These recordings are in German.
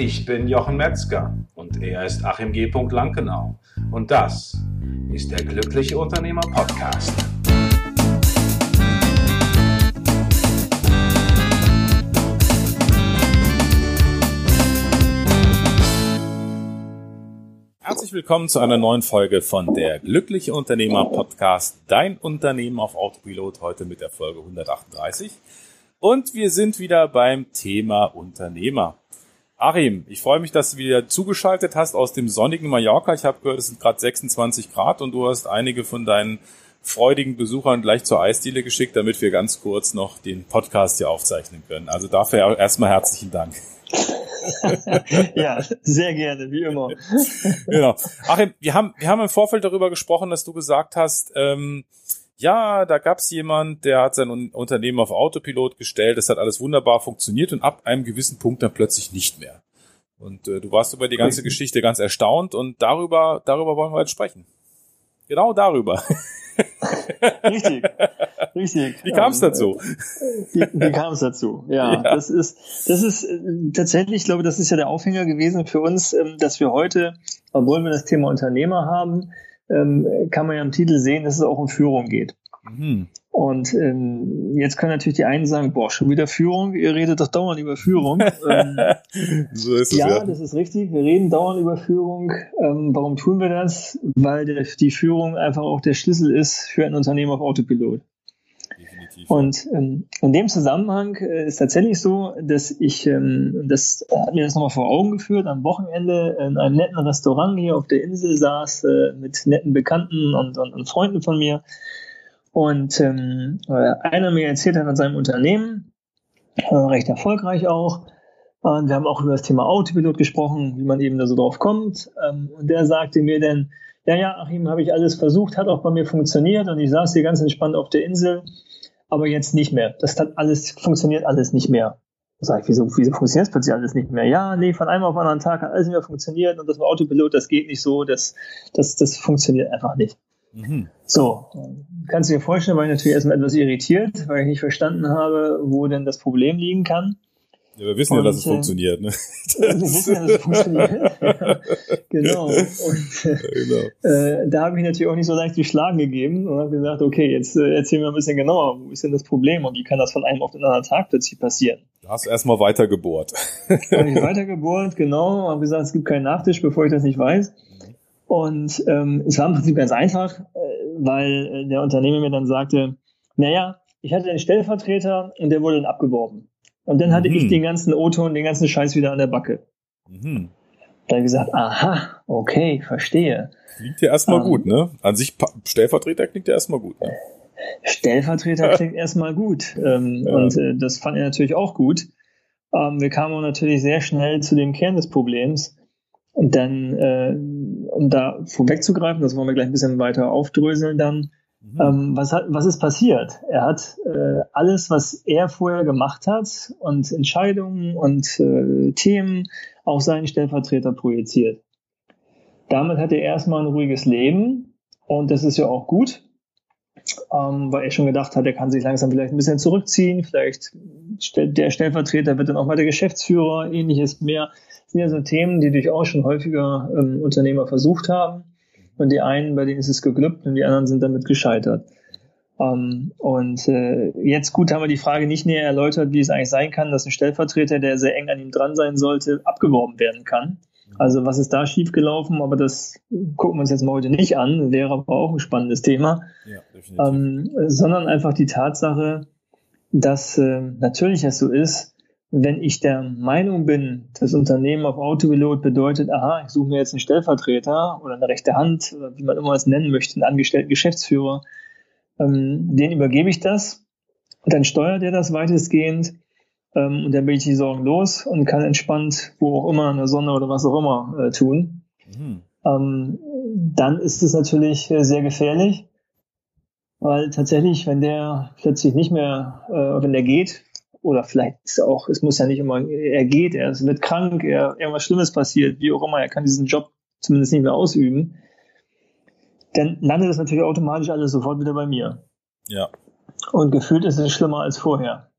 Ich bin Jochen Metzger und er ist Achim G. Lankenau. Und das ist der Glückliche Unternehmer Podcast. Herzlich willkommen zu einer neuen Folge von der Glückliche Unternehmer Podcast. Dein Unternehmen auf Autopilot heute mit der Folge 138. Und wir sind wieder beim Thema Unternehmer. Arim, ich freue mich, dass du wieder zugeschaltet hast aus dem sonnigen Mallorca. Ich habe gehört, es sind gerade 26 Grad und du hast einige von deinen freudigen Besuchern gleich zur Eisdiele geschickt, damit wir ganz kurz noch den Podcast hier aufzeichnen können. Also dafür erstmal herzlichen Dank. ja, sehr gerne, wie immer. genau. Achim, wir haben, wir haben im Vorfeld darüber gesprochen, dass du gesagt hast, ähm, ja, da gab's jemand, der hat sein Unternehmen auf Autopilot gestellt, das hat alles wunderbar funktioniert und ab einem gewissen Punkt dann plötzlich nicht mehr. Und äh, du warst über die ganze Geschichte ganz erstaunt und darüber, darüber wollen wir jetzt sprechen. Genau darüber. richtig, richtig. Wie kam es dazu? Wie, wie kam es dazu? Ja, ja, das ist, das ist äh, tatsächlich, ich glaube, das ist ja der Aufhänger gewesen für uns, ähm, dass wir heute, obwohl wir das Thema Unternehmer haben, ähm, kann man ja im Titel sehen, dass es auch um Führung geht. Mhm. Und ähm, jetzt können natürlich die einen sagen, boah, schon wieder Führung, ihr redet doch dauernd über Führung. ähm, so ist es, ja, ja, das ist richtig, wir reden dauernd über Führung. Ähm, warum tun wir das? Weil der, die Führung einfach auch der Schlüssel ist für ein Unternehmen auf Autopilot. Und ähm, in dem Zusammenhang äh, ist tatsächlich so, dass ich, ähm, das hat mir das nochmal vor Augen geführt, am Wochenende in einem netten Restaurant hier auf der Insel saß äh, mit netten Bekannten und, und, und Freunden von mir. Und ähm, äh, einer mir erzählt hat an seinem Unternehmen, äh, recht erfolgreich auch. Und wir haben auch über das Thema Autopilot gesprochen, wie man eben da so drauf kommt. Ähm, und der sagte mir dann, ja, ja, Achim, habe ich alles versucht, hat auch bei mir funktioniert und ich saß hier ganz entspannt auf der Insel aber jetzt nicht mehr. Das hat alles, funktioniert alles nicht mehr. Sag ich, wieso, wieso funktioniert plötzlich alles nicht mehr? Ja, nee, von einem auf den anderen Tag hat alles nicht mehr funktioniert und das war Autopilot, das geht nicht so, das, das, das funktioniert einfach nicht. Mhm. So, kannst du dir vorstellen, war ich natürlich erstmal etwas irritiert, weil ich nicht verstanden habe, wo denn das Problem liegen kann. Ja, wir wissen und, ja, dass es äh, funktioniert. Ne? Wir wissen ja, dass es funktioniert. genau. Und äh, genau. Äh, da habe ich natürlich auch nicht so leicht die Schlagen gegeben und habe gesagt, okay, jetzt äh, erzähl mir ein bisschen genauer, wo ist denn das Problem und wie kann das von einem auf den anderen Tag plötzlich passieren? Du hast erstmal weiter gebohrt. habe ich weiter gebohrt, genau, habe gesagt, es gibt keinen Nachtisch, bevor ich das nicht weiß. Und ähm, es war im Prinzip ganz einfach, äh, weil äh, der Unternehmer mir dann sagte, naja, ich hatte einen Stellvertreter und der wurde dann abgeworben. Und dann hatte mhm. ich den ganzen O-Ton, den ganzen Scheiß wieder an der Backe. Mhm. Da habe ich gesagt, aha, okay, verstehe. Klingt ja erstmal ähm, gut, ne? An sich Stellvertreter klingt ja erstmal gut. Ne? Stellvertreter klingt erstmal gut. Ähm, ja. Und äh, das fand er natürlich auch gut. Ähm, wir kamen natürlich sehr schnell zu dem Kern des Problems. Und dann, äh, um da vorwegzugreifen, das wollen wir gleich ein bisschen weiter aufdröseln dann, Mhm. Ähm, was, hat, was ist passiert? Er hat äh, alles, was er vorher gemacht hat und Entscheidungen und äh, Themen auf seinen Stellvertreter projiziert. Damit hat er erstmal ein ruhiges Leben und das ist ja auch gut, ähm, weil er schon gedacht hat, er kann sich langsam vielleicht ein bisschen zurückziehen, vielleicht der Stellvertreter wird dann auch mal der Geschäftsführer, ähnliches mehr. Das sind ja so Themen, die durchaus schon häufiger ähm, Unternehmer versucht haben. Und die einen, bei denen ist es geglückt und die anderen sind damit gescheitert. Um, ähm, und äh, jetzt gut haben wir die Frage nicht näher erläutert, wie es eigentlich sein kann, dass ein Stellvertreter, der sehr eng an ihm dran sein sollte, abgeworben werden kann. Also was ist da schiefgelaufen? Aber das gucken wir uns jetzt mal heute nicht an, wäre aber auch ein spannendes Thema. Ja. Ähm, sondern einfach die Tatsache, dass äh, natürlich es so ist, wenn ich der Meinung bin, das Unternehmen auf Autopilot bedeutet, aha, ich suche mir jetzt einen Stellvertreter oder eine rechte Hand, oder wie man immer es nennen möchte, einen angestellten Geschäftsführer, ähm, den übergebe ich das, und dann steuert er das weitestgehend ähm, und dann bin ich die Sorgen los und kann entspannt, wo auch immer, in der Sonne oder was auch immer, äh, tun. Mhm. Ähm, dann ist es natürlich äh, sehr gefährlich, weil tatsächlich, wenn der plötzlich nicht mehr, äh, wenn der geht, oder vielleicht ist auch, es muss ja nicht immer, er geht, er wird krank, er, irgendwas Schlimmes passiert, wie auch immer, er kann diesen Job zumindest nicht mehr ausüben, dann landet das natürlich automatisch alles sofort wieder bei mir. Ja. Und gefühlt ist es schlimmer als vorher.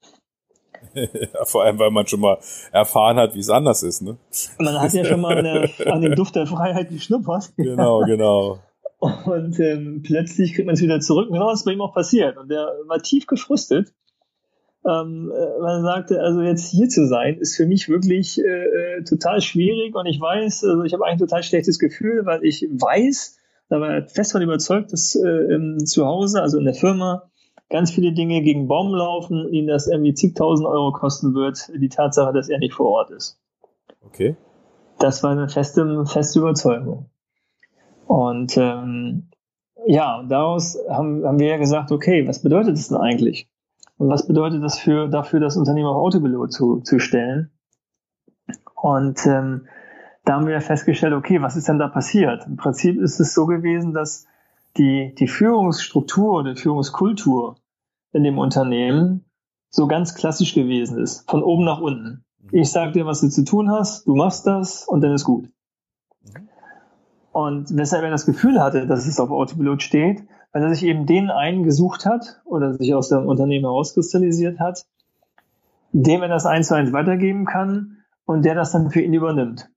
Vor allem, weil man schon mal erfahren hat, wie es anders ist, ne? Man hat ja schon mal eine, an den Duft der Freiheit geschnuppert. Genau, genau. Und ähm, plötzlich kriegt man es wieder zurück. Und genau das ist bei ihm auch passiert. Und der war tief gefrustet. Ähm, äh, man sagte, also jetzt hier zu sein, ist für mich wirklich äh, äh, total schwierig. Und ich weiß, also ich habe eigentlich ein total schlechtes Gefühl, weil ich weiß, da war er fest von überzeugt, dass äh, zu Hause, also in der Firma, ganz viele Dinge gegen Baum laufen, ihn das irgendwie zigtausend Euro kosten wird, die Tatsache, dass er nicht vor Ort ist. Okay. Das war eine feste, feste Überzeugung. Und ähm, ja, daraus haben, haben wir ja gesagt, okay, was bedeutet das denn eigentlich? Und was bedeutet das für, dafür, das Unternehmen auf Autopilot zu, zu stellen? Und ähm, da haben wir festgestellt, okay, was ist denn da passiert? Im Prinzip ist es so gewesen, dass die, die Führungsstruktur, die Führungskultur in dem Unternehmen so ganz klassisch gewesen ist, von oben nach unten. Ich sage dir, was du zu tun hast, du machst das und dann ist gut. Und weshalb er das Gefühl hatte, dass es auf Autopilot steht, weil er sich eben den einen gesucht hat oder sich aus dem Unternehmen herauskristallisiert hat, dem er das eins zu eins weitergeben kann und der das dann für ihn übernimmt.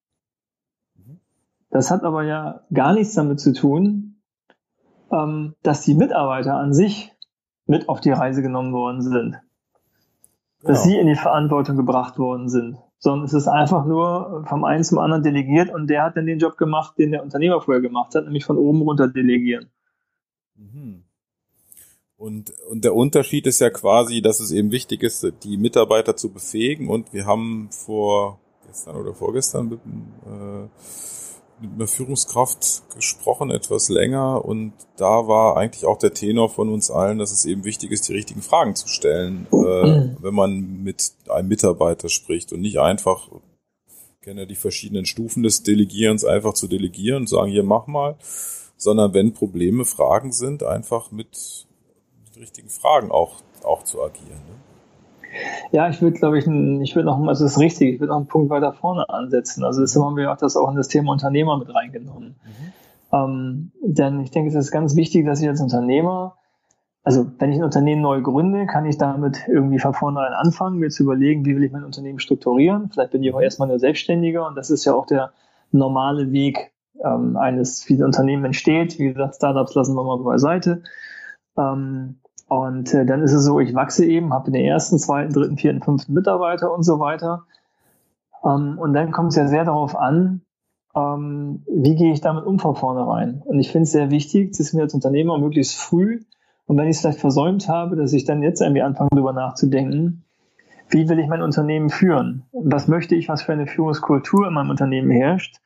Das hat aber ja gar nichts damit zu tun, ähm, dass die Mitarbeiter an sich mit auf die Reise genommen worden sind. Dass genau. sie in die Verantwortung gebracht worden sind. Sondern es ist einfach nur vom einen zum anderen delegiert und der hat dann den Job gemacht, den der Unternehmer vorher gemacht hat, nämlich von oben runter delegieren. Mhm. Und, und der Unterschied ist ja quasi, dass es eben wichtig ist, die Mitarbeiter zu befähigen. Und wir haben vor gestern oder vorgestern mit, äh, mit einer Führungskraft gesprochen, etwas länger, und da war eigentlich auch der Tenor von uns allen, dass es eben wichtig ist, die richtigen Fragen zu stellen, äh, mhm. wenn man mit einem Mitarbeiter spricht und nicht einfach, ich kenne ja die verschiedenen Stufen des Delegierens, einfach zu delegieren und sagen, hier mach mal, sondern wenn Probleme, Fragen sind, einfach mit, mit richtigen Fragen auch, auch zu agieren. Ne? Ja, ich würde, glaube ich, ich würde noch, also das ist richtig, ich würde noch einen Punkt weiter vorne ansetzen. Also deshalb haben wir auch das auch in das Thema Unternehmer mit reingenommen. Mhm. Ähm, denn ich denke, es ist ganz wichtig, dass ich als Unternehmer, also wenn ich ein Unternehmen neu gründe, kann ich damit irgendwie von vornherein anfangen, mir zu überlegen, wie will ich mein Unternehmen strukturieren. Vielleicht bin ich auch erstmal nur Selbstständiger und das ist ja auch der normale Weg ähm, eines, wie ein Unternehmen entsteht. Wie gesagt, Startups lassen wir mal beiseite. Ähm, und äh, dann ist es so, ich wachse eben, habe den ersten, zweiten, dritten, vierten, fünften Mitarbeiter und so weiter. Ähm, und dann kommt es ja sehr darauf an, ähm, wie gehe ich damit um von vornherein. Und ich finde es sehr wichtig, das ist mir als Unternehmer möglichst früh, und wenn ich es vielleicht versäumt habe, dass ich dann jetzt irgendwie anfange, darüber nachzudenken, wie will ich mein Unternehmen führen? Was möchte ich, was für eine Führungskultur in meinem Unternehmen herrscht?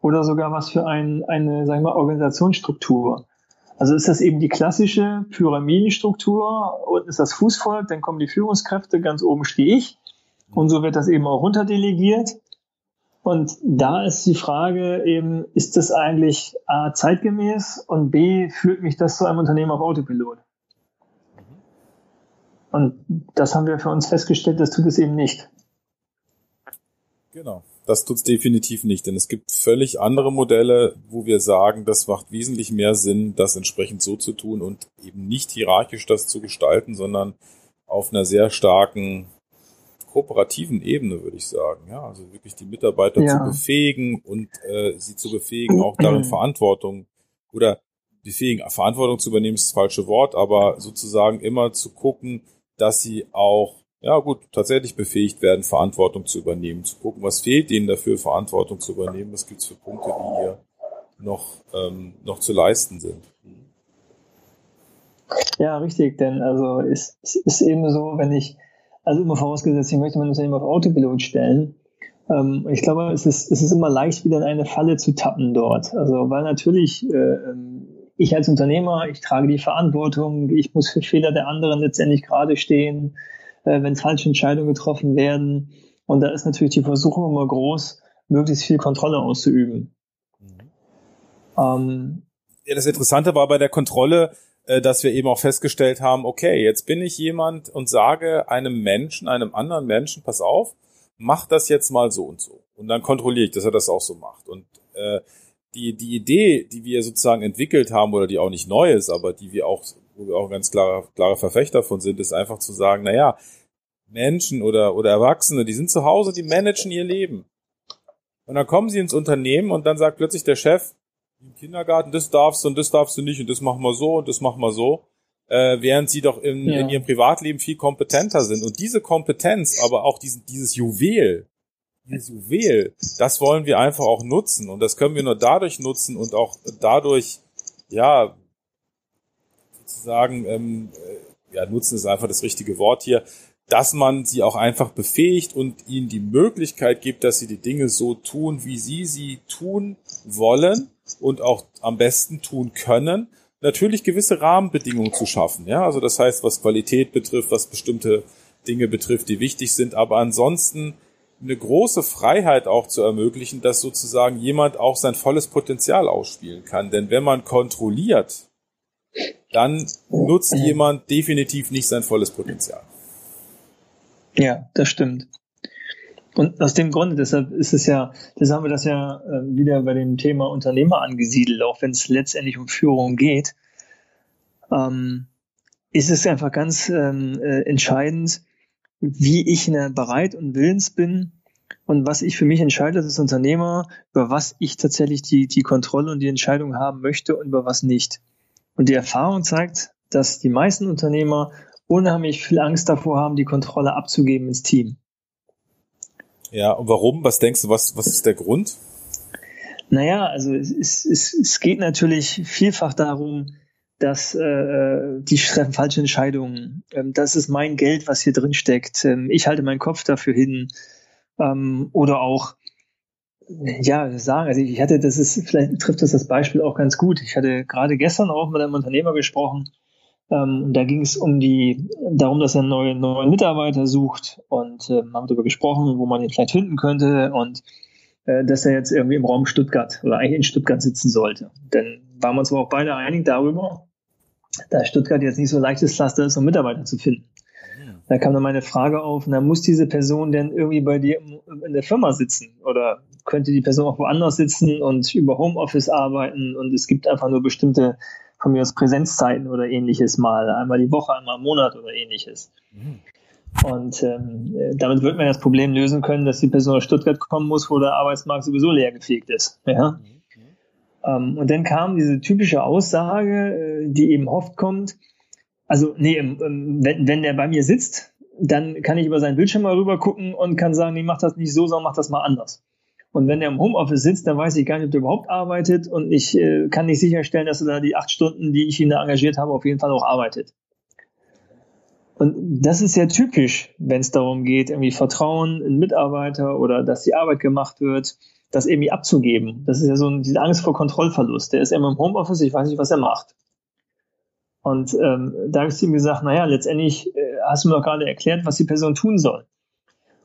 Oder sogar was für ein, eine, sagen wir mal, Organisationsstruktur? Also ist das eben die klassische Pyramidenstruktur, unten ist das Fußvolk, dann kommen die Führungskräfte, ganz oben stehe ich. Und so wird das eben auch runterdelegiert. Und da ist die Frage eben, ist das eigentlich A zeitgemäß und B führt mich das zu einem Unternehmen auf Autopilot? Und das haben wir für uns festgestellt, das tut es eben nicht. Genau. Das tut's definitiv nicht, denn es gibt völlig andere Modelle, wo wir sagen, das macht wesentlich mehr Sinn, das entsprechend so zu tun und eben nicht hierarchisch das zu gestalten, sondern auf einer sehr starken kooperativen Ebene, würde ich sagen. Ja, also wirklich die Mitarbeiter ja. zu befähigen und äh, sie zu befähigen, auch darin Verantwortung oder befähigen, Verantwortung zu übernehmen, ist das falsche Wort, aber sozusagen immer zu gucken, dass sie auch ja gut, tatsächlich befähigt werden, Verantwortung zu übernehmen, zu gucken, was fehlt ihnen dafür, Verantwortung zu übernehmen, was gibt's für Punkte, die hier noch, ähm, noch zu leisten sind. Ja, richtig, denn also es, es ist eben so, wenn ich, also immer vorausgesetzt, ich möchte mein Unternehmen auf Autopilot stellen, ähm, ich glaube, es ist, es ist immer leicht, wieder in eine Falle zu tappen dort. Also, weil natürlich äh, ähm, ich als Unternehmer, ich trage die Verantwortung, ich muss für Fehler der anderen letztendlich gerade stehen, äh, wenn falsche Entscheidungen getroffen werden. Und da ist natürlich die Versuchung immer groß, möglichst viel Kontrolle auszuüben. Mhm. Ähm, ja, das Interessante war bei der Kontrolle, äh, dass wir eben auch festgestellt haben, okay, jetzt bin ich jemand und sage einem Menschen, einem anderen Menschen, pass auf, mach das jetzt mal so und so. Und dann kontrolliere ich, dass er das auch so macht. Und äh, die, die Idee, die wir sozusagen entwickelt haben oder die auch nicht neu ist, aber die wir auch, wo wir auch ganz klare, klare Verfechter von sind, ist einfach zu sagen, na ja, Menschen oder, oder Erwachsene, die sind zu Hause, die managen ihr Leben. Und dann kommen sie ins Unternehmen und dann sagt plötzlich der Chef im Kindergarten, das darfst du und das darfst du nicht und das machen wir so und das machen wir so, äh, während sie doch in, ja. in ihrem Privatleben viel kompetenter sind. Und diese Kompetenz, aber auch diesen, dieses Juwel, dieses Juwel, das wollen wir einfach auch nutzen. Und das können wir nur dadurch nutzen und auch dadurch, ja, sozusagen, ähm, äh, ja, nutzen ist einfach das richtige Wort hier, dass man sie auch einfach befähigt und ihnen die Möglichkeit gibt, dass sie die Dinge so tun, wie sie sie tun wollen und auch am besten tun können. Natürlich gewisse Rahmenbedingungen zu schaffen, ja, also das heißt, was Qualität betrifft, was bestimmte Dinge betrifft, die wichtig sind, aber ansonsten eine große Freiheit auch zu ermöglichen, dass sozusagen jemand auch sein volles Potenzial ausspielen kann. Denn wenn man kontrolliert, dann nutzt jemand definitiv nicht sein volles Potenzial. Ja, das stimmt. Und aus dem Grunde, deshalb ist es ja, das haben wir das ja äh, wieder bei dem Thema Unternehmer angesiedelt, auch wenn es letztendlich um Führung geht, ähm, ist es einfach ganz ähm, äh, entscheidend, wie ich ne, bereit und willens bin und was ich für mich entscheide als Unternehmer, über was ich tatsächlich die, die Kontrolle und die Entscheidung haben möchte und über was nicht. Und die Erfahrung zeigt, dass die meisten Unternehmer unheimlich viel Angst davor haben, die Kontrolle abzugeben ins Team. Ja, und warum? Was denkst du, was, was ist der Grund? Naja, also es, es, es geht natürlich vielfach darum, dass äh, die treffen falsche Entscheidungen. Ähm, das ist mein Geld, was hier drin steckt. Ähm, ich halte meinen Kopf dafür hin. Ähm, oder auch, ja, sagen, also ich hatte, das ist, vielleicht trifft das das Beispiel auch ganz gut. Ich hatte gerade gestern auch mit einem Unternehmer gesprochen, ähm, da ging es um die, darum, dass er einen neuen, neuen Mitarbeiter sucht und äh, haben darüber gesprochen, wo man ihn vielleicht finden könnte und äh, dass er jetzt irgendwie im Raum Stuttgart oder eigentlich in Stuttgart sitzen sollte. Denn waren wir uns aber auch beide einig darüber, dass Stuttgart jetzt nicht so leichtes Pflaster ist, um Mitarbeiter zu finden. Da kam dann meine Frage auf, na, muss diese Person denn irgendwie bei dir in der Firma sitzen? Oder könnte die Person auch woanders sitzen und über Homeoffice arbeiten und es gibt einfach nur bestimmte von mir aus Präsenzzeiten oder ähnliches mal, einmal die Woche, einmal im Monat oder ähnliches. Mhm. Und ähm, damit wird man das Problem lösen können, dass die Person aus Stuttgart kommen muss, wo der Arbeitsmarkt sowieso leer gefegt ist. Ja? Mhm. Ähm, und dann kam diese typische Aussage, äh, die eben oft kommt, also nee, ähm, wenn, wenn der bei mir sitzt, dann kann ich über seinen Bildschirm mal rüber gucken und kann sagen, nee, mach das nicht so, sondern mach das mal anders. Und wenn er im Homeoffice sitzt, dann weiß ich gar nicht, ob der überhaupt arbeitet und ich äh, kann nicht sicherstellen, dass er da die acht Stunden, die ich ihn da engagiert habe, auf jeden Fall auch arbeitet. Und das ist sehr typisch, wenn es darum geht, irgendwie Vertrauen in Mitarbeiter oder dass die Arbeit gemacht wird, das irgendwie abzugeben. Das ist ja so ein, diese Angst vor Kontrollverlust. Der ist immer im Homeoffice, ich weiß nicht, was er macht. Und ähm, da habe ich ihm gesagt, naja, letztendlich äh, hast du mir doch gerade erklärt, was die Person tun soll.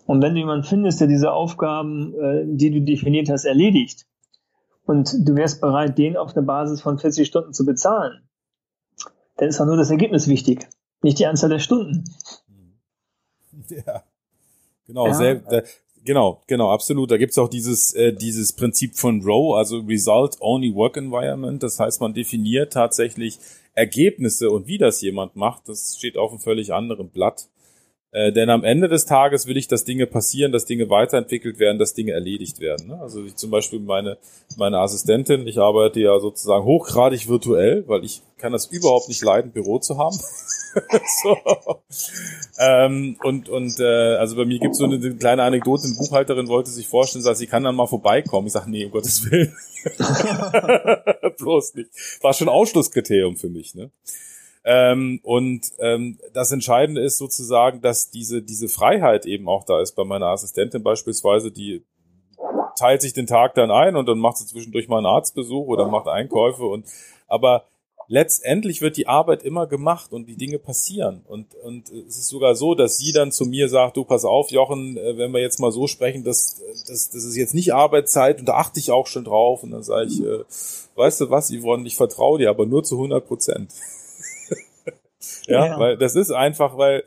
Und wenn du jemanden findest, der diese Aufgaben, äh, die du definiert hast, erledigt, und du wärst bereit, den auf einer Basis von 40 Stunden zu bezahlen, dann ist auch nur das Ergebnis wichtig, nicht die Anzahl der Stunden. Ja, genau, ja. Sehr, äh, genau, genau, absolut. Da gibt's auch dieses, äh, dieses Prinzip von ROW, also Result Only Work Environment. Das heißt, man definiert tatsächlich Ergebnisse und wie das jemand macht, das steht auf einem völlig anderen Blatt. Äh, denn am Ende des Tages will ich, dass Dinge passieren, dass Dinge weiterentwickelt werden, dass Dinge erledigt werden. Ne? Also ich zum Beispiel meine, meine Assistentin, ich arbeite ja sozusagen hochgradig virtuell, weil ich kann das überhaupt nicht leiden, Büro zu haben. so. ähm, und und äh, also bei mir gibt es so eine, eine, kleine Anekdote, eine Buchhalterin wollte sich vorstellen, sagt, sie kann dann mal vorbeikommen. Ich sage, nee, um Gottes Willen. Bloß nicht. War schon Ausschlusskriterium für mich. Ne? Ähm, und ähm, das Entscheidende ist sozusagen, dass diese, diese Freiheit eben auch da ist bei meiner Assistentin beispielsweise, die teilt sich den Tag dann ein und dann macht sie zwischendurch mal einen Arztbesuch oder macht Einkäufe und aber letztendlich wird die Arbeit immer gemacht und die Dinge passieren. Und, und es ist sogar so, dass sie dann zu mir sagt, du pass auf, Jochen, äh, wenn wir jetzt mal so sprechen, das, das, das ist jetzt nicht Arbeitszeit und da achte ich auch schon drauf. Und dann sage ich, äh, weißt du was, Yvonne, ich vertraue dir, aber nur zu 100 Prozent. Ja, ja, weil das ist einfach, weil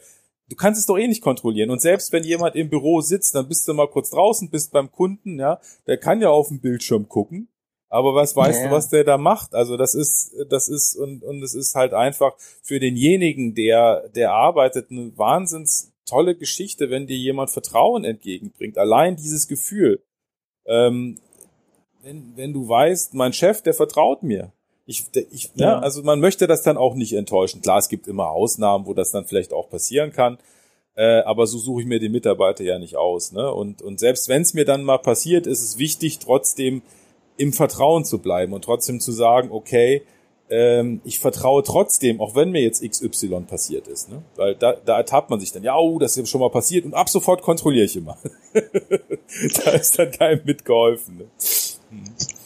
du kannst es doch eh nicht kontrollieren. Und selbst wenn jemand im Büro sitzt, dann bist du mal kurz draußen, bist beim Kunden, ja, der kann ja auf den Bildschirm gucken. Aber was weißt ja. du, was der da macht? Also das ist, das ist, und, und es ist halt einfach für denjenigen, der, der arbeitet, eine Wahnsinns tolle Geschichte, wenn dir jemand Vertrauen entgegenbringt. Allein dieses Gefühl. Ähm, wenn, wenn du weißt, mein Chef, der vertraut mir. Ich, ich, ja. ne, also man möchte das dann auch nicht enttäuschen. Klar, es gibt immer Ausnahmen, wo das dann vielleicht auch passieren kann. Äh, aber so suche ich mir den Mitarbeiter ja nicht aus. Ne? Und, und selbst wenn es mir dann mal passiert, ist es wichtig, trotzdem im Vertrauen zu bleiben und trotzdem zu sagen, okay, ähm, ich vertraue trotzdem, auch wenn mir jetzt XY passiert ist. Ne? Weil da, da ertappt man sich dann, ja, oh, das ist schon mal passiert und ab sofort kontrolliere ich immer. da ist dann keinem mitgeholfen. Ne?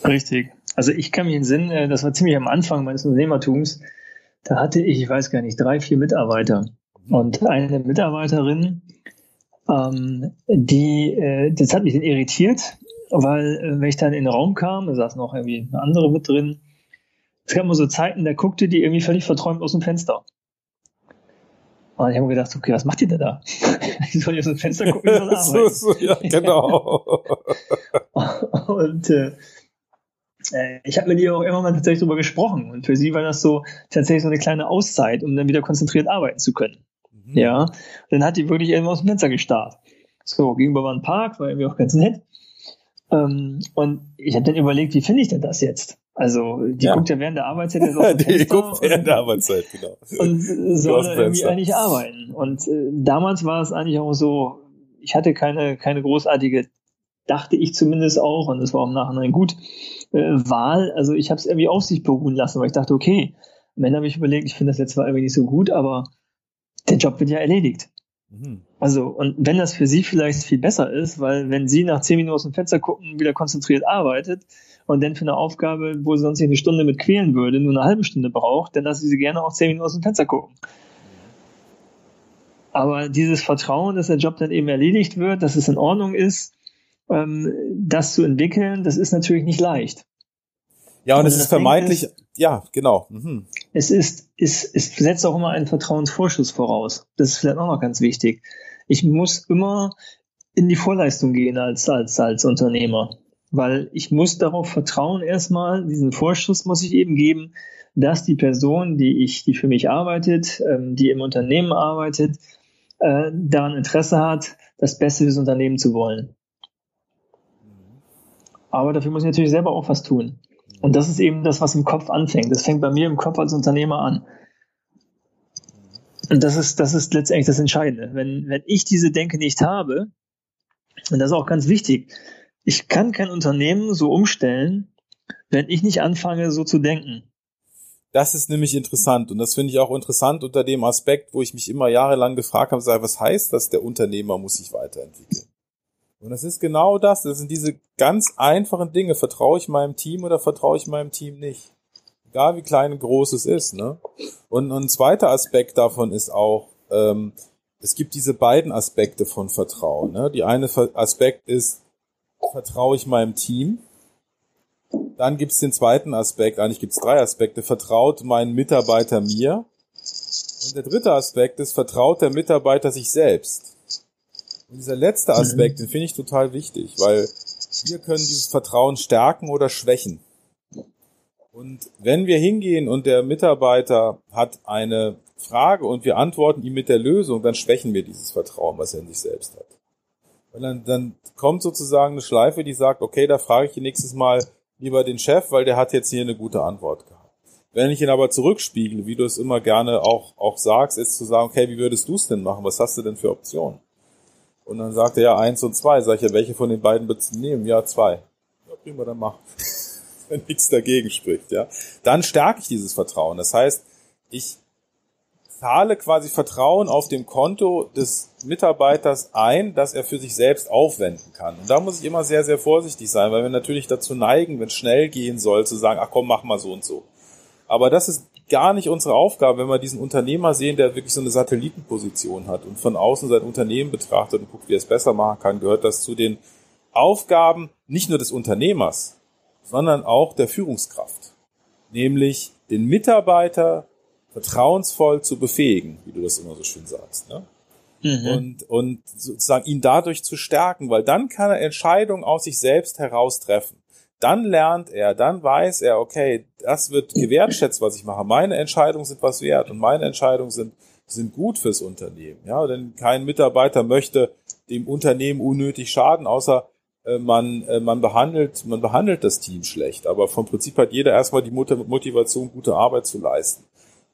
Richtig. Also ich kann mich in Sinn, äh, das war ziemlich am Anfang meines Unternehmertums, da hatte ich, ich weiß gar nicht, drei, vier Mitarbeiter. Und eine Mitarbeiterin, ähm, die, äh, das hat mich dann irritiert, weil äh, wenn ich dann in den Raum kam, da saß noch irgendwie eine andere mit drin, es gab immer so Zeiten, da guckte die irgendwie völlig verträumt aus dem Fenster. Und ich habe mir gedacht, okay, was macht ihr denn da? ich soll jetzt aus dem Fenster gucken, so, so, ja, genau. und äh, ich habe mit ihr auch immer mal tatsächlich darüber gesprochen. Und für sie war das so tatsächlich so eine kleine Auszeit, um dann wieder konzentriert arbeiten zu können. Mhm. Ja. Und dann hat die wirklich immer aus dem Fenster gestarrt. So, gegenüber war ein Park, war irgendwie auch ganz nett. Ähm, und ich habe dann überlegt, wie finde ich denn das jetzt? Also die ja. guckt ja während der Arbeitszeit jetzt auf Die guckt während der Arbeitszeit, genau. Und soll irgendwie eigentlich arbeiten. Und äh, damals war es eigentlich auch so, ich hatte keine, keine großartige, dachte ich zumindest auch, und das war im Nachhinein gut, äh, Wahl. Also ich habe es irgendwie auf sich beruhen lassen, weil ich dachte, okay, am Ende habe ich überlegt, ich finde das jetzt zwar irgendwie nicht so gut, aber der Job wird ja erledigt. Mhm. Also, und wenn das für sie vielleicht viel besser ist, weil wenn sie nach zehn Minuten aus dem Fenster gucken, wieder konzentriert arbeitet und dann für eine Aufgabe, wo sie sonst eine Stunde mit quälen würde, nur eine halbe Stunde braucht, dann lasse ich sie gerne auch zehn Minuten aus dem Fenster gucken. Aber dieses Vertrauen, dass der Job dann eben erledigt wird, dass es in Ordnung ist, das zu entwickeln, das ist natürlich nicht leicht. Ja, und, und es ist vermeintlich, ist, ja, genau. Mhm. Es ist, es, es setzt auch immer einen Vertrauensvorschuss voraus. Das ist vielleicht auch noch ganz wichtig. Ich muss immer in die Vorleistung gehen als, als, als Unternehmer. Weil ich muss darauf vertrauen erstmal, diesen Vorschuss muss ich eben geben, dass die Person, die ich, die für mich arbeitet, ähm, die im Unternehmen arbeitet, äh, daran Interesse hat, das Beste fürs Unternehmen zu wollen. Aber dafür muss ich natürlich selber auch was tun. Und das ist eben das, was im Kopf anfängt. Das fängt bei mir im Kopf als Unternehmer an. Und das ist, das ist letztendlich das Entscheidende. Wenn, wenn ich diese Denke nicht habe, und das ist auch ganz wichtig, ich kann kein Unternehmen so umstellen, wenn ich nicht anfange, so zu denken. Das ist nämlich interessant und das finde ich auch interessant unter dem Aspekt, wo ich mich immer jahrelang gefragt habe, was heißt das, der Unternehmer muss sich weiterentwickeln? Und das ist genau das. Das sind diese ganz einfachen Dinge. Vertraue ich meinem Team oder vertraue ich meinem Team nicht? Egal wie klein und groß es ist. Ne? Und, und ein zweiter Aspekt davon ist auch, ähm, es gibt diese beiden Aspekte von Vertrauen. Ne? Die eine Aspekt ist, vertraue ich meinem Team? Dann gibt es den zweiten Aspekt, eigentlich gibt es drei Aspekte. Vertraut mein Mitarbeiter mir? Und der dritte Aspekt ist, vertraut der Mitarbeiter sich selbst? Und dieser letzte Aspekt, mhm. den finde ich total wichtig, weil wir können dieses Vertrauen stärken oder schwächen. Und wenn wir hingehen und der Mitarbeiter hat eine Frage und wir antworten ihm mit der Lösung, dann schwächen wir dieses Vertrauen, was er in sich selbst hat. Und dann, dann kommt sozusagen eine Schleife, die sagt, okay, da frage ich nächstes Mal lieber den Chef, weil der hat jetzt hier eine gute Antwort gehabt. Wenn ich ihn aber zurückspiegel, wie du es immer gerne auch, auch sagst, ist zu sagen, okay, wie würdest du es denn machen? Was hast du denn für Optionen? Und dann sagt er ja eins und zwei. Sag ich ja, welche von den beiden willst du nehmen? Ja, zwei. Ja, prima, dann mach. Wenn nichts dagegen spricht, ja. Dann stärke ich dieses Vertrauen. Das heißt, ich zahle quasi Vertrauen auf dem Konto des Mitarbeiters ein, dass er für sich selbst aufwenden kann. Und da muss ich immer sehr, sehr vorsichtig sein, weil wir natürlich dazu neigen, wenn es schnell gehen soll, zu sagen, ach komm, mach mal so und so. Aber das ist gar nicht unsere Aufgabe, wenn wir diesen Unternehmer sehen, der wirklich so eine Satellitenposition hat und von außen sein Unternehmen betrachtet und guckt, wie er es besser machen kann, gehört das zu den Aufgaben nicht nur des Unternehmers, sondern auch der Führungskraft. Nämlich den Mitarbeiter vertrauensvoll zu befähigen, wie du das immer so schön sagst. Ne? Mhm. Und, und sozusagen ihn dadurch zu stärken, weil dann kann er Entscheidungen aus sich selbst heraus treffen dann lernt er, dann weiß er, okay, das wird gewertschätzt, was ich mache. Meine Entscheidungen sind was wert und meine Entscheidungen sind sind gut fürs Unternehmen. Ja, denn kein Mitarbeiter möchte dem Unternehmen unnötig schaden, außer äh, man, äh, man behandelt, man behandelt das Team schlecht. Aber vom Prinzip hat jeder erstmal die Motivation, gute Arbeit zu leisten.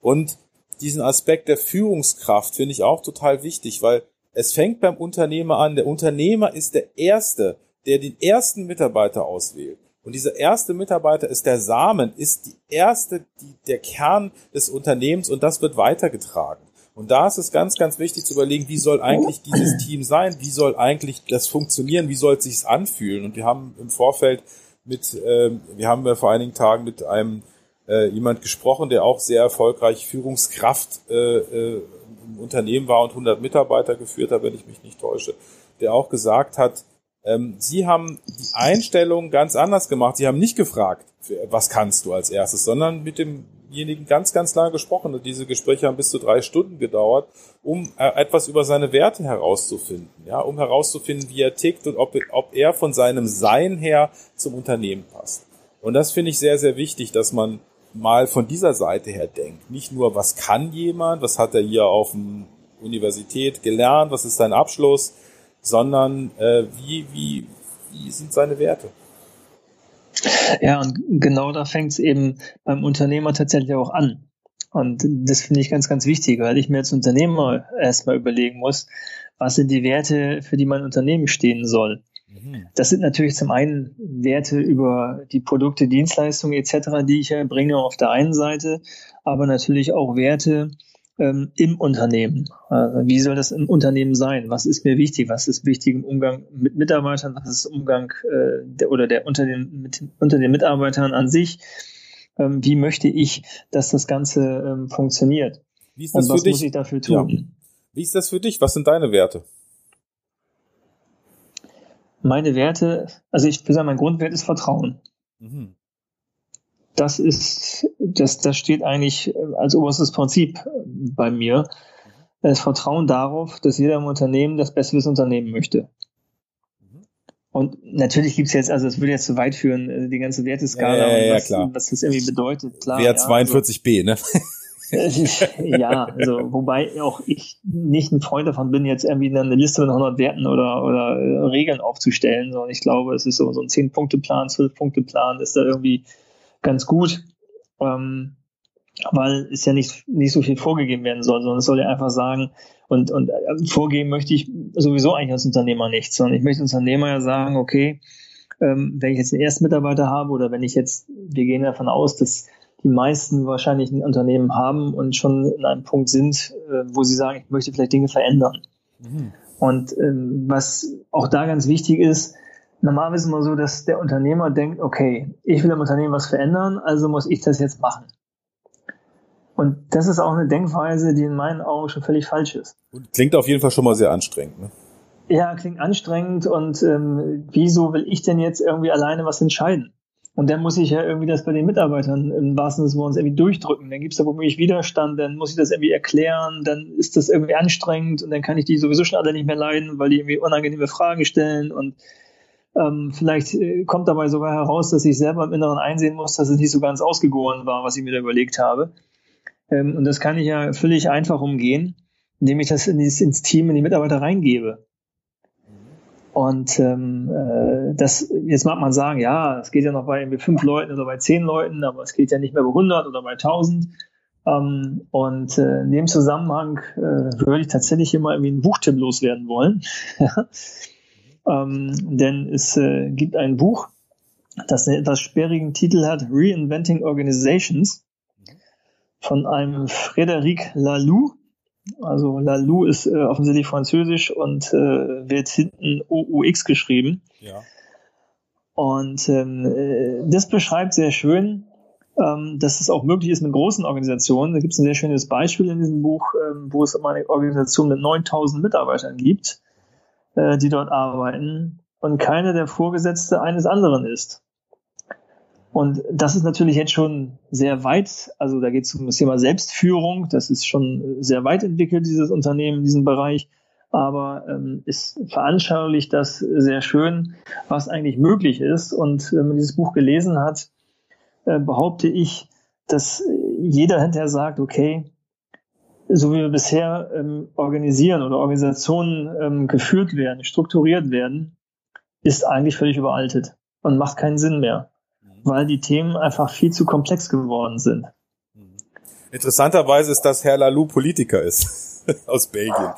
Und diesen Aspekt der Führungskraft finde ich auch total wichtig, weil es fängt beim Unternehmer an. Der Unternehmer ist der Erste, der den ersten Mitarbeiter auswählt. Und dieser erste Mitarbeiter ist der Samen, ist die erste, die, der Kern des Unternehmens und das wird weitergetragen. Und da ist es ganz, ganz wichtig zu überlegen, wie soll eigentlich dieses Team sein? Wie soll eigentlich das funktionieren? Wie soll es sich anfühlen? Und wir haben im Vorfeld mit, äh, wir haben vor einigen Tagen mit einem äh, jemand gesprochen, der auch sehr erfolgreich Führungskraft äh, äh, im Unternehmen war und 100 Mitarbeiter geführt hat, wenn ich mich nicht täusche, der auch gesagt hat, ähm, Sie haben die Einstellung ganz anders gemacht. Sie haben nicht gefragt, was kannst du als erstes, sondern mit demjenigen ganz, ganz lange gesprochen. Und diese Gespräche haben bis zu drei Stunden gedauert, um äh, etwas über seine Werte herauszufinden. Ja, um herauszufinden, wie er tickt und ob, ob er von seinem Sein her zum Unternehmen passt. Und das finde ich sehr, sehr wichtig, dass man mal von dieser Seite her denkt. Nicht nur, was kann jemand, was hat er hier auf der Universität gelernt, was ist sein Abschluss, sondern äh, wie, wie, wie sind seine Werte? Ja, und genau da fängt es eben beim Unternehmer tatsächlich auch an. Und das finde ich ganz, ganz wichtig, weil ich mir als Unternehmer erstmal überlegen muss, was sind die Werte, für die mein Unternehmen stehen soll. Mhm. Das sind natürlich zum einen Werte über die Produkte, Dienstleistungen etc., die ich erbringe auf der einen Seite, aber natürlich auch Werte, ähm, im Unternehmen. Also wie soll das im Unternehmen sein? Was ist mir wichtig? Was ist wichtig im Umgang mit Mitarbeitern? Was ist Umgang äh, der, oder der unter den, mit, unter den Mitarbeitern an sich? Ähm, wie möchte ich, dass das Ganze ähm, funktioniert? Wie ist das Und was für dich? muss ich dafür tun? Ja. Wie ist das für dich? Was sind deine Werte? Meine Werte, also ich würde sagen, mein Grundwert ist Vertrauen. Mhm das ist, das, das steht eigentlich als oberstes Prinzip bei mir. Das Vertrauen darauf, dass jeder im Unternehmen das Beste fürs Unternehmen möchte. Und natürlich gibt's jetzt, also es würde jetzt zu weit führen, äh, die ganze Werteskala ja, ja, ja, was, was das irgendwie bedeutet. Klar, Wert 42b, ne? ja, also wobei auch ich nicht ein Freund davon bin, jetzt irgendwie eine Liste mit 100 Werten oder, oder äh, Regeln aufzustellen, sondern ich glaube, es ist so, so ein 10-Punkte-Plan, 12-Punkte-Plan, ist da irgendwie ganz gut, ähm, weil es ja nicht, nicht so viel vorgegeben werden soll, sondern es soll ja einfach sagen, und, und äh, vorgeben möchte ich sowieso eigentlich als Unternehmer nicht, sondern ich möchte als Unternehmer ja sagen, okay, ähm, wenn ich jetzt einen ersten Mitarbeiter habe oder wenn ich jetzt, wir gehen davon aus, dass die meisten wahrscheinlich ein Unternehmen haben und schon in einem Punkt sind, äh, wo sie sagen, ich möchte vielleicht Dinge verändern. Mhm. Und ähm, was auch da ganz wichtig ist, Normalerweise ist es immer so, dass der Unternehmer denkt, okay, ich will im Unternehmen was verändern, also muss ich das jetzt machen. Und das ist auch eine Denkweise, die in meinen Augen schon völlig falsch ist. Und klingt auf jeden Fall schon mal sehr anstrengend. Ne? Ja, klingt anstrengend und ähm, wieso will ich denn jetzt irgendwie alleine was entscheiden? Und dann muss ich ja irgendwie das bei den Mitarbeitern im wahrsten Sinne des Wortes irgendwie durchdrücken. Dann gibt es da womöglich Widerstand, dann muss ich das irgendwie erklären, dann ist das irgendwie anstrengend und dann kann ich die sowieso schon alle nicht mehr leiden, weil die irgendwie unangenehme Fragen stellen und ähm, vielleicht äh, kommt dabei sogar heraus, dass ich selber im Inneren einsehen muss, dass es nicht so ganz ausgegoren war, was ich mir da überlegt habe. Ähm, und das kann ich ja völlig einfach umgehen, indem ich das in ins, Team, in die Mitarbeiter reingebe. Und ähm, äh, das, jetzt mag man sagen, ja, es geht ja noch bei irgendwie fünf Leuten oder bei zehn Leuten, aber es geht ja nicht mehr bei 100 oder bei 1000. Ähm, und äh, in dem Zusammenhang äh, würde ich tatsächlich immer irgendwie einen Buchtipp loswerden wollen. Ähm, denn es äh, gibt ein Buch, das einen etwas sperrigen Titel hat, Reinventing Organizations von einem Frédéric Laloux. Also Laloux ist äh, offensichtlich französisch und äh, wird hinten OUX geschrieben. Ja. Und ähm, äh, das beschreibt sehr schön, ähm, dass es auch möglich ist mit großen Organisationen. Da gibt es ein sehr schönes Beispiel in diesem Buch, ähm, wo es eine Organisation mit 9000 Mitarbeitern gibt äh, die dort arbeiten und keiner der Vorgesetzte eines anderen ist. Und das ist natürlich jetzt schon sehr weit, also da geht es um das Thema Selbstführung, das ist schon sehr weit entwickelt, dieses Unternehmen in diesem Bereich, aber ähm, ist veranschaulicht das sehr schön, was eigentlich möglich ist. Und wenn man dieses Buch gelesen hat, äh, behaupte ich, dass jeder hinterher sagt, okay, so wie wir bisher ähm, organisieren oder Organisationen ähm, geführt werden, strukturiert werden, ist eigentlich völlig überaltet und macht keinen Sinn mehr, mhm. weil die Themen einfach viel zu komplex geworden sind. Mhm. Interessanterweise ist, dass Herr Lalou Politiker ist aus Belgien.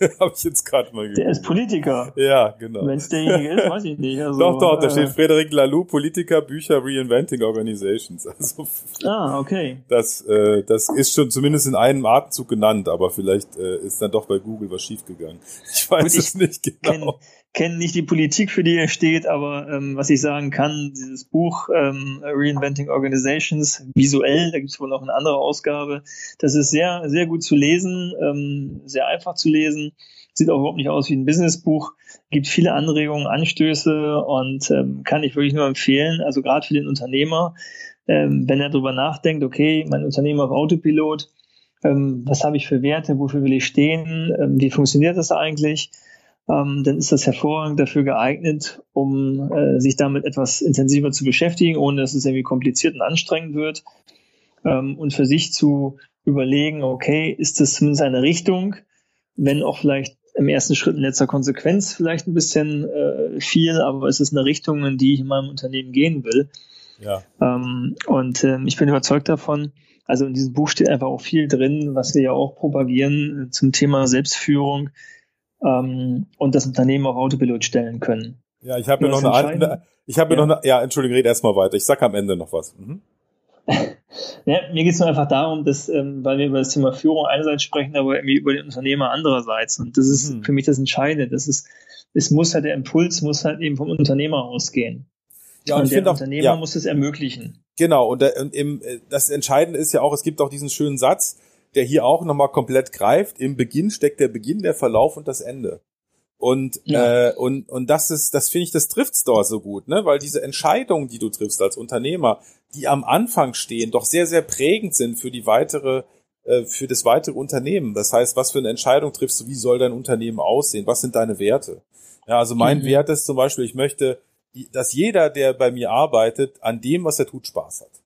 Habe ich jetzt gerade mal gehört. Der ist Politiker. Ja, genau. Wenn es derjenige ist, weiß ich nicht. Also, doch, doch, da äh, steht Frederic Laloux, Politiker, Bücher, Reinventing Organizations. Also, ah, okay. Das, äh, das ist schon zumindest in einem Atemzug genannt, aber vielleicht äh, ist dann doch bei Google was schiefgegangen. Ich weiß Gut, es nicht genau. Kenne nicht die Politik, für die er steht, aber ähm, was ich sagen kann, dieses Buch ähm, Reinventing Organizations, visuell, da gibt es wohl noch eine andere Ausgabe, das ist sehr, sehr gut zu lesen, ähm, sehr einfach zu lesen sieht auch überhaupt nicht aus wie ein Businessbuch, gibt viele Anregungen, Anstöße und ähm, kann ich wirklich nur empfehlen, also gerade für den Unternehmer, ähm, wenn er darüber nachdenkt, okay, mein Unternehmen auf Autopilot, ähm, was habe ich für Werte, wofür will ich stehen, ähm, wie funktioniert das eigentlich, ähm, dann ist das hervorragend dafür geeignet, um äh, sich damit etwas intensiver zu beschäftigen, ohne dass es irgendwie kompliziert und anstrengend wird ähm, und für sich zu überlegen, okay, ist das zumindest eine Richtung, wenn auch vielleicht im ersten Schritt in letzter Konsequenz vielleicht ein bisschen äh, viel, aber es ist eine Richtung, in die ich in meinem Unternehmen gehen will. Ja. Ähm, und ähm, ich bin überzeugt davon, also in diesem Buch steht einfach auch viel drin, was wir ja auch propagieren äh, zum Thema Selbstführung ähm, und das Unternehmen auf Autopilot stellen können. Ja, ich habe ja noch eine, ich habe ja. noch eine, ja, Entschuldigung, red erstmal weiter. Ich sag am Ende noch was. Mhm. Ja, mir geht es nur einfach darum, dass, ähm, weil wir über das Thema Führung einerseits sprechen, aber irgendwie über den Unternehmer andererseits. Und das ist mhm. für mich das Entscheidende. Das ist, es muss halt der Impuls muss halt eben vom Unternehmer ausgehen. Ja, und, und der Unternehmer auch, ja. muss es ermöglichen. Genau, und, der, und im, das Entscheidende ist ja auch, es gibt auch diesen schönen Satz, der hier auch nochmal komplett greift. Im Beginn steckt der Beginn, der Verlauf und das Ende. Und, ja. äh, und, und das ist, das finde ich, das trifft's dort so gut, ne? Weil diese Entscheidungen, die du triffst als Unternehmer, die am Anfang stehen, doch sehr, sehr prägend sind für die weitere, äh, für das weitere Unternehmen. Das heißt, was für eine Entscheidung triffst du, wie soll dein Unternehmen aussehen? Was sind deine Werte? Ja, also mein mhm. Wert ist zum Beispiel, ich möchte, dass jeder, der bei mir arbeitet, an dem, was er tut, Spaß hat.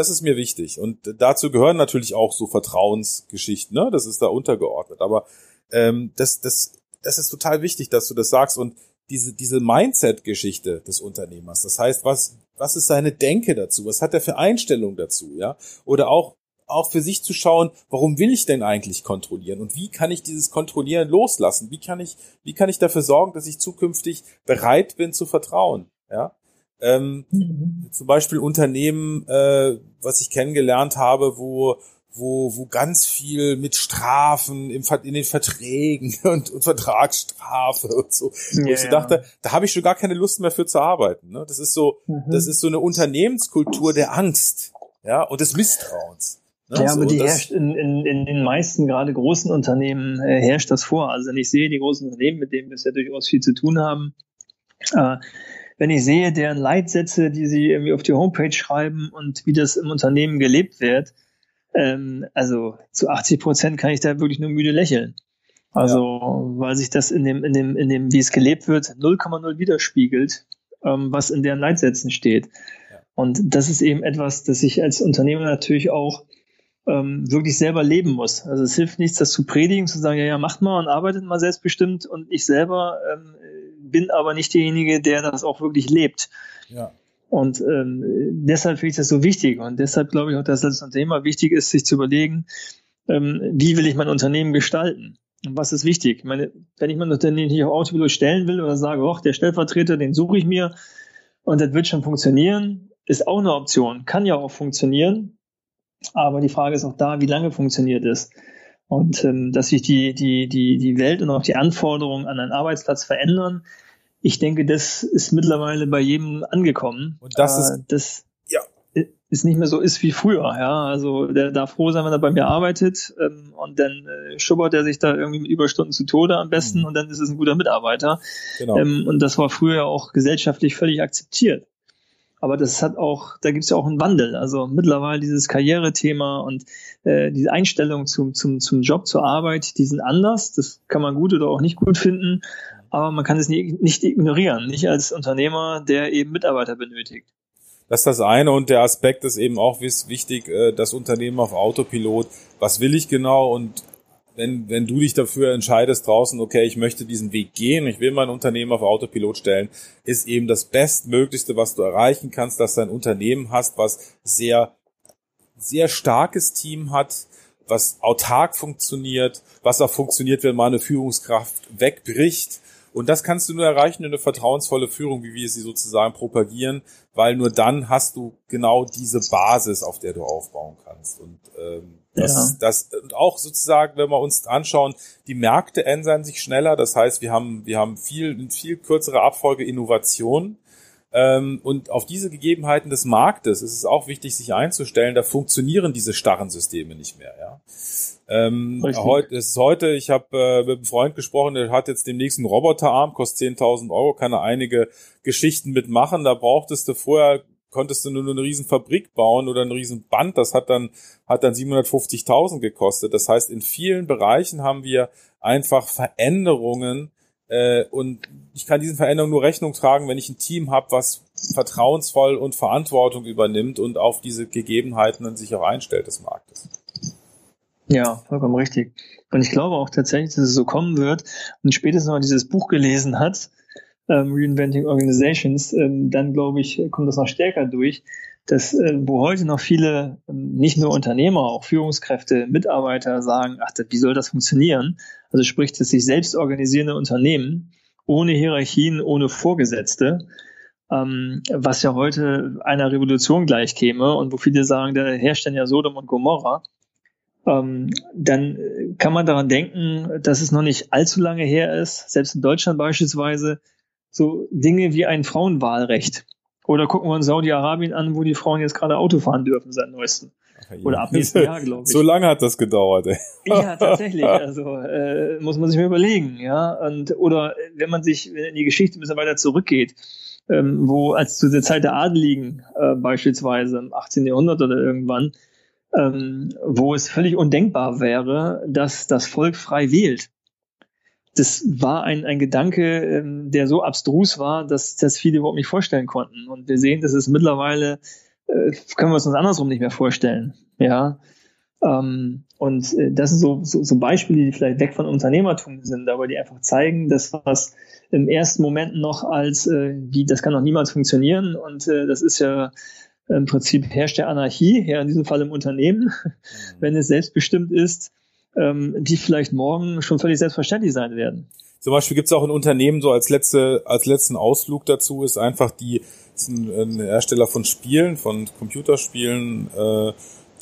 Das ist mir wichtig. Und dazu gehören natürlich auch so Vertrauensgeschichten, ne? Das ist da untergeordnet. Aber ähm, das, das das ist total wichtig, dass du das sagst und diese, diese Mindset-Geschichte des Unternehmers. Das heißt, was, was ist seine Denke dazu? Was hat er für Einstellung dazu? Ja? Oder auch, auch für sich zu schauen, warum will ich denn eigentlich kontrollieren? Und wie kann ich dieses Kontrollieren loslassen? Wie kann ich, wie kann ich dafür sorgen, dass ich zukünftig bereit bin zu vertrauen? Ja? Ähm, mhm. Zum Beispiel Unternehmen, äh, was ich kennengelernt habe, wo wo, wo ganz viel mit Strafen im, in den Verträgen und, und Vertragsstrafe und so. Yeah. Wo ich so dachte, da habe ich schon gar keine Lust mehr für zu arbeiten. Ne? Das ist so, mhm. das ist so eine Unternehmenskultur der Angst, ja, und des Misstrauens. Ne? Ja, aber so, die herrscht in, in, in den meisten, gerade großen Unternehmen, äh, herrscht das vor. Also wenn ich sehe, die großen Unternehmen, mit denen wir es ja durchaus viel zu tun haben, äh, wenn ich sehe, deren Leitsätze, die sie irgendwie auf die Homepage schreiben und wie das im Unternehmen gelebt wird, ähm, also zu 80 Prozent kann ich da wirklich nur müde lächeln. Also, weil sich das in dem, in dem, in dem, wie es gelebt wird, 0,0 widerspiegelt, ähm, was in deren Leitsätzen steht. Ja. Und das ist eben etwas, das ich als Unternehmer natürlich auch ähm, wirklich selber leben muss. Also es hilft nichts, das zu predigen, zu sagen, ja, ja, macht mal und arbeitet mal selbstbestimmt und ich selber ähm, bin aber nicht derjenige, der das auch wirklich lebt. Ja. Und ähm, deshalb finde ich das so wichtig. Und deshalb glaube ich auch, dass das Thema wichtig ist, sich zu überlegen, ähm, wie will ich mein Unternehmen gestalten? Und was ist wichtig? Ich meine, wenn ich mein Unternehmen nicht auf Autopilot stellen will oder sage, ach, der Stellvertreter, den suche ich mir und das wird schon funktionieren, ist auch eine Option. Kann ja auch funktionieren. Aber die Frage ist auch da, wie lange funktioniert es? Und ähm, dass sich die, die, die, die Welt und auch die Anforderungen an einen Arbeitsplatz verändern, ich denke, das ist mittlerweile bei jedem angekommen. Und das ist, äh, das ja. ist nicht mehr so ist wie früher. Ja, also der darf froh sein, wenn er bei mir arbeitet ähm, und dann äh, schubbert er sich da irgendwie mit Überstunden zu Tode am besten mhm. und dann ist es ein guter Mitarbeiter. Genau. Ähm, und das war früher auch gesellschaftlich völlig akzeptiert. Aber das hat auch, da gibt es ja auch einen Wandel. Also mittlerweile dieses Karrierethema und äh, diese Einstellung zum, zum, zum Job, zur Arbeit, die sind anders. Das kann man gut oder auch nicht gut finden aber man kann es nie, nicht ignorieren, nicht als Unternehmer, der eben Mitarbeiter benötigt. Das ist das eine und der Aspekt ist eben auch wichtig, äh, das Unternehmen auf Autopilot. Was will ich genau und wenn, wenn du dich dafür entscheidest draußen, okay, ich möchte diesen Weg gehen, ich will mein Unternehmen auf Autopilot stellen, ist eben das Bestmöglichste, was du erreichen kannst, dass du ein Unternehmen hast, was sehr, sehr starkes Team hat, was autark funktioniert, was auch funktioniert, wenn mal eine Führungskraft wegbricht. Und das kannst du nur erreichen in eine vertrauensvolle Führung, wie wir sie sozusagen propagieren, weil nur dann hast du genau diese Basis, auf der du aufbauen kannst. Und ähm, das, ja. das und auch sozusagen, wenn wir uns anschauen, die Märkte ändern sich schneller. Das heißt, wir haben wir haben viel viel kürzere Abfolge Innovation. Ähm, und auf diese Gegebenheiten des Marktes ist es auch wichtig, sich einzustellen. Da funktionieren diese starren Systeme nicht mehr. Ja. Ähm, heute ist heute, ich habe äh, mit einem Freund gesprochen, der hat jetzt demnächst einen Roboterarm, kostet 10.000 Euro, kann er einige Geschichten mitmachen. Da brauchtest du vorher konntest du nur eine riesen Fabrik bauen oder ein riesen Band, das hat dann, hat dann 750.000 gekostet. Das heißt, in vielen Bereichen haben wir einfach Veränderungen, äh, und ich kann diesen Veränderungen nur Rechnung tragen, wenn ich ein Team habe, was vertrauensvoll und Verantwortung übernimmt und auf diese Gegebenheiten dann sich auch einstellt des Marktes. Ja, vollkommen richtig. Und ich glaube auch tatsächlich, dass es so kommen wird und spätestens, wenn man dieses Buch gelesen hat, ähm, Reinventing Organizations, ähm, dann glaube ich, kommt das noch stärker durch, dass äh, wo heute noch viele, ähm, nicht nur Unternehmer, auch Führungskräfte, Mitarbeiter sagen, ach, wie soll das funktionieren? Also sprich, dass sich selbst organisierende Unternehmen ohne Hierarchien, ohne Vorgesetzte, ähm, was ja heute einer Revolution gleich käme und wo viele sagen, da herrscht dann ja Sodom und Gomorra, ähm, dann kann man daran denken, dass es noch nicht allzu lange her ist, selbst in Deutschland beispielsweise, so Dinge wie ein Frauenwahlrecht. Oder gucken wir uns Saudi-Arabien an, wo die Frauen jetzt gerade Auto fahren dürfen seit neuestem. Oder ab nächstem Jahr, glaube ich. So lange hat das gedauert, ey. Ja, tatsächlich. Also äh, muss man sich mal überlegen, ja. Und oder wenn man sich, wenn in die Geschichte ein bisschen weiter zurückgeht, ähm, wo als zu der Zeit der Adeligen äh, beispielsweise im 18. Jahrhundert oder irgendwann, ähm, wo es völlig undenkbar wäre, dass das Volk frei wählt das war ein, ein Gedanke, ähm, der so abstrus war, dass das viele überhaupt nicht vorstellen konnten. Und wir sehen, dass es mittlerweile, äh, können wir es uns andersrum nicht mehr vorstellen. Ja. Ähm, und äh, das sind so, so, so Beispiele, die vielleicht weg von Unternehmertum sind, aber die einfach zeigen, dass was im ersten Moment noch als, äh, wie, das kann doch niemals funktionieren. Und äh, das ist ja im Prinzip herrscht der Anarchie, ja in diesem Fall im Unternehmen, mhm. wenn es selbstbestimmt ist ähm, die vielleicht morgen schon völlig selbstverständlich sein werden. Zum Beispiel gibt es auch ein Unternehmen, so als letzte, als letzten Ausflug dazu, ist einfach die, ist ein, ein Hersteller von Spielen, von Computerspielen, äh,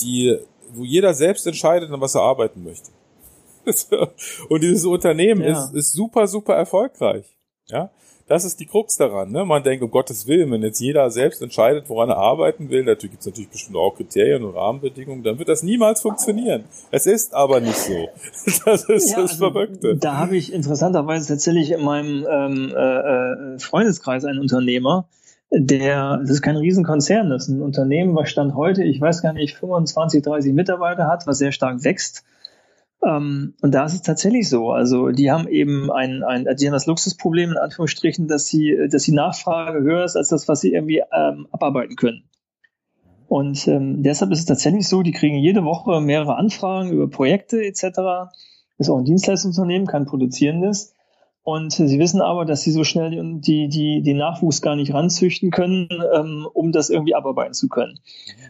die, wo jeder selbst entscheidet, an was er arbeiten möchte. Und dieses Unternehmen ja. ist, ist super, super erfolgreich. Ja, das ist die Krux daran. Ne? Man denkt, um Gottes Willen, wenn jetzt jeder selbst entscheidet, woran er arbeiten will, natürlich gibt es natürlich bestimmt auch Kriterien und Rahmenbedingungen, dann wird das niemals funktionieren. Es ist aber nicht so. Das ist ja, das also, Verrückte. Da habe ich interessanterweise tatsächlich in meinem ähm, äh, äh, Freundeskreis einen Unternehmer, der, das ist kein Riesenkonzern, das ist ein Unternehmen, was Stand heute, ich weiß gar nicht, 25, 30 Mitarbeiter hat, was sehr stark wächst ähm, und da ist es tatsächlich so. Also die haben eben ein, ein die haben das Luxusproblem in Anführungsstrichen, dass sie, dass die Nachfrage höher ist als das, was sie irgendwie ähm, abarbeiten können. Und ähm, deshalb ist es tatsächlich so, die kriegen jede Woche mehrere Anfragen über Projekte etc. Ist auch ein Dienstleistungsunternehmen, kein produzierendes. Und sie wissen aber, dass sie so schnell die, die, die Nachwuchs gar nicht ranzüchten können, ähm, um das irgendwie abarbeiten zu können.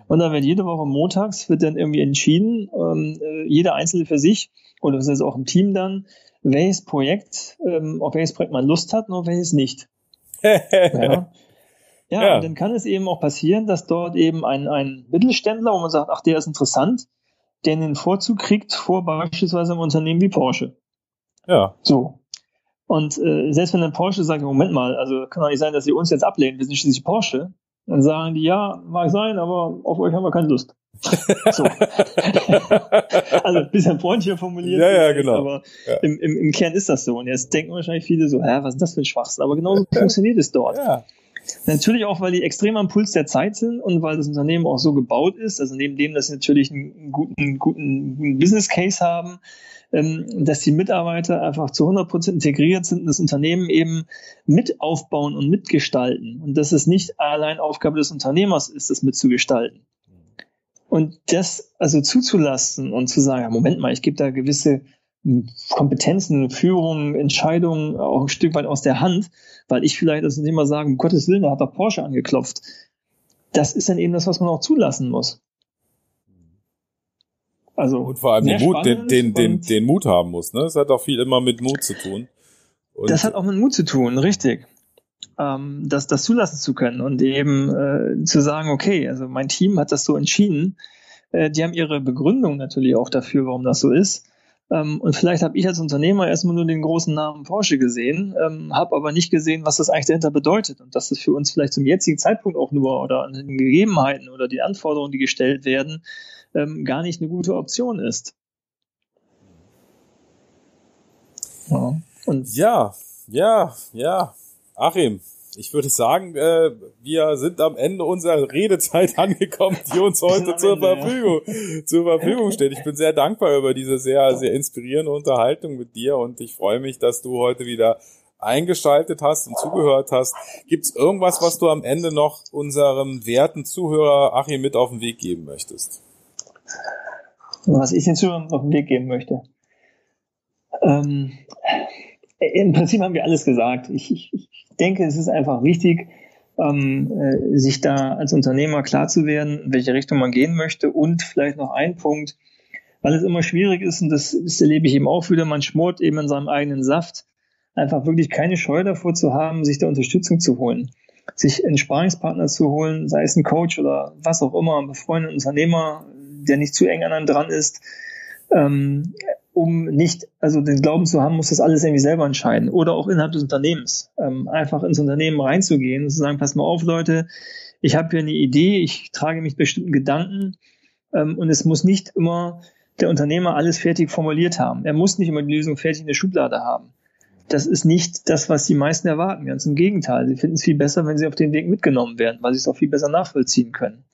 Und dann wird jede Woche montags wird dann irgendwie entschieden, ähm, äh, jeder Einzelne für sich, oder das ist auch im Team dann, welches Projekt, ähm, auf welches Projekt man Lust hat und auf welches nicht. ja. Ja, ja, und dann kann es eben auch passieren, dass dort eben ein, ein Mittelständler, wo man sagt, ach, der ist interessant, der den Vorzug kriegt vor beispielsweise einem Unternehmen wie Porsche. Ja. So. Und äh, selbst wenn ein Porsche sagt, Moment mal, also kann doch nicht sein, dass sie uns jetzt ablehnen, wir sind schließlich Porsche, dann sagen die, ja, mag sein, aber auf euch haben wir keine Lust. so. also ein bisschen freundlicher formuliert. Ja, ja, genau. Aber ja. Im, im, im Kern ist das so. Und jetzt denken wahrscheinlich viele so, hä, was ist das für ein Schwachsinn? Aber genauso funktioniert es dort. Ja. Natürlich auch, weil die extrem am Puls der Zeit sind und weil das Unternehmen auch so gebaut ist. Also neben dem, dass sie natürlich einen guten, guten Business Case haben, dass die Mitarbeiter einfach zu 100 Prozent integriert sind und das Unternehmen eben mit aufbauen und mitgestalten und dass es nicht allein Aufgabe des Unternehmers ist, das mitzugestalten. Und das also zuzulassen und zu sagen, Moment mal, ich gebe da gewisse Kompetenzen, Führung, Entscheidungen auch ein Stück weit aus der Hand, weil ich vielleicht als Unternehmer sagen, um Gottes Willen, da hat der Porsche angeklopft. Das ist dann eben das, was man auch zulassen muss. Also und vor allem den Mut, den, den, den, den Mut haben muss. Ne? Das hat auch viel immer mit Mut zu tun. Und das hat auch mit Mut zu tun, richtig. Ähm, das, das zulassen zu können und eben äh, zu sagen, okay, also mein Team hat das so entschieden. Äh, die haben ihre Begründung natürlich auch dafür, warum das so ist. Ähm, und vielleicht habe ich als Unternehmer erstmal nur den großen Namen Porsche gesehen, ähm, habe aber nicht gesehen, was das eigentlich dahinter bedeutet und dass das für uns vielleicht zum jetzigen Zeitpunkt auch nur oder an den Gegebenheiten oder die Anforderungen, die gestellt werden, ähm, gar nicht eine gute Option ist. Ja, und ja, ja, ja. Achim, ich würde sagen, äh, wir sind am Ende unserer Redezeit angekommen, die uns heute zur Verfügung, zur Verfügung steht. Ich bin sehr dankbar über diese sehr, sehr inspirierende Unterhaltung mit dir und ich freue mich, dass du heute wieder eingeschaltet hast und zugehört hast. Gibt es irgendwas, was du am Ende noch unserem werten Zuhörer Achim mit auf den Weg geben möchtest? Was ich den Zuhörern auf den Weg geben möchte. Ähm, Im Prinzip haben wir alles gesagt. Ich, ich, ich denke, es ist einfach wichtig, ähm, äh, sich da als Unternehmer klar zu werden, in welche Richtung man gehen möchte. Und vielleicht noch ein Punkt, weil es immer schwierig ist, und das, das erlebe ich eben auch wieder, man schmort eben in seinem eigenen Saft, einfach wirklich keine Scheu davor zu haben, sich da Unterstützung zu holen. Sich einen Sparingspartner zu holen, sei es ein Coach oder was auch immer, ein befreundeter Unternehmer, der nicht zu eng an einem dran ist, ähm, um nicht, also den Glauben zu haben, muss das alles irgendwie selber entscheiden. Oder auch innerhalb des Unternehmens. Ähm, einfach ins Unternehmen reinzugehen und zu sagen, pass mal auf, Leute, ich habe hier eine Idee, ich trage mich bestimmten Gedanken ähm, und es muss nicht immer der Unternehmer alles fertig formuliert haben. Er muss nicht immer die Lösung fertig in der Schublade haben. Das ist nicht das, was die meisten erwarten. Ganz im Gegenteil. Sie finden es viel besser, wenn sie auf den Weg mitgenommen werden, weil sie es auch viel besser nachvollziehen können.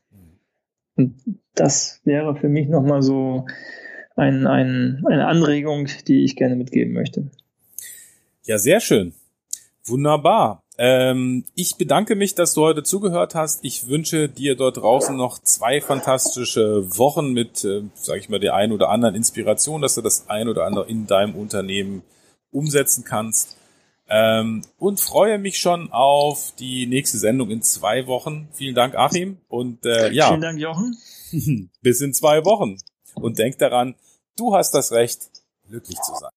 Und das wäre für mich nochmal so ein, ein, eine Anregung, die ich gerne mitgeben möchte. Ja, sehr schön. Wunderbar. Ähm, ich bedanke mich, dass du heute zugehört hast. Ich wünsche dir dort draußen noch zwei fantastische Wochen mit, äh, sage ich mal, der ein oder anderen Inspiration, dass du das ein oder andere in deinem Unternehmen umsetzen kannst. Ähm, und freue mich schon auf die nächste Sendung in zwei Wochen. Vielen Dank, Achim. Und äh, ja. Vielen Dank, Jochen. Bis in zwei Wochen. Und denk daran, du hast das Recht, glücklich zu sein.